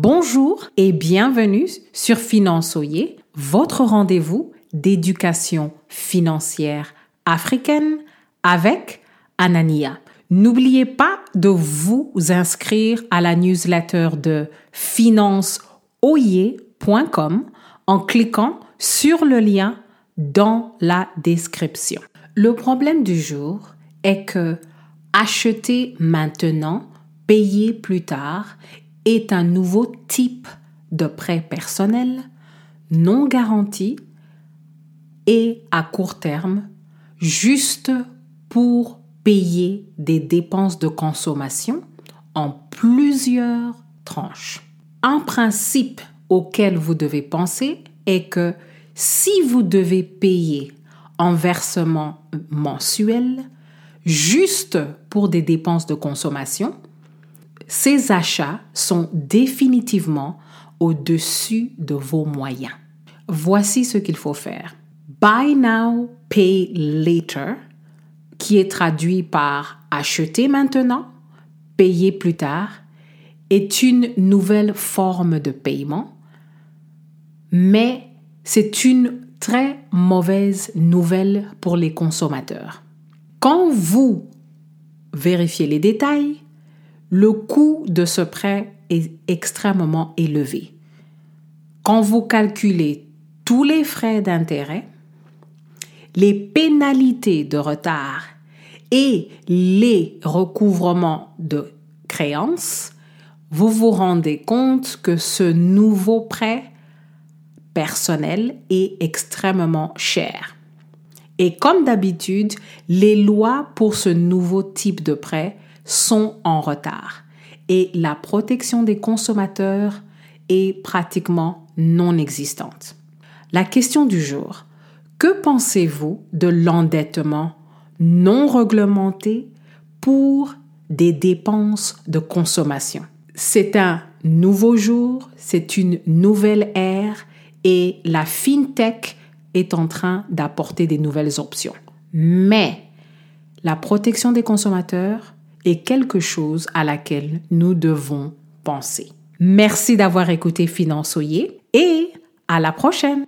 Bonjour et bienvenue sur Finançoyer, votre rendez-vous d'éducation financière africaine avec Anania. N'oubliez pas de vous inscrire à la newsletter de financeoyer.com en cliquant sur le lien dans la description. Le problème du jour est que acheter maintenant, payer plus tard est un nouveau type de prêt personnel non garanti et à court terme, juste pour payer des dépenses de consommation en plusieurs tranches. Un principe auquel vous devez penser est que si vous devez payer un versement mensuel juste pour des dépenses de consommation, ces achats sont définitivement au-dessus de vos moyens. Voici ce qu'il faut faire. Buy now, pay later, qui est traduit par acheter maintenant, payer plus tard, est une nouvelle forme de paiement, mais c'est une très mauvaise nouvelle pour les consommateurs. Quand vous vérifiez les détails, le coût de ce prêt est extrêmement élevé. Quand vous calculez tous les frais d'intérêt, les pénalités de retard et les recouvrements de créances, vous vous rendez compte que ce nouveau prêt personnel est extrêmement cher. Et comme d'habitude, les lois pour ce nouveau type de prêt sont en retard et la protection des consommateurs est pratiquement non existante. La question du jour, que pensez-vous de l'endettement non réglementé pour des dépenses de consommation? C'est un nouveau jour, c'est une nouvelle ère et la FinTech est en train d'apporter des nouvelles options. Mais la protection des consommateurs quelque chose à laquelle nous devons penser. Merci d'avoir écouté Finançoyer et à la prochaine.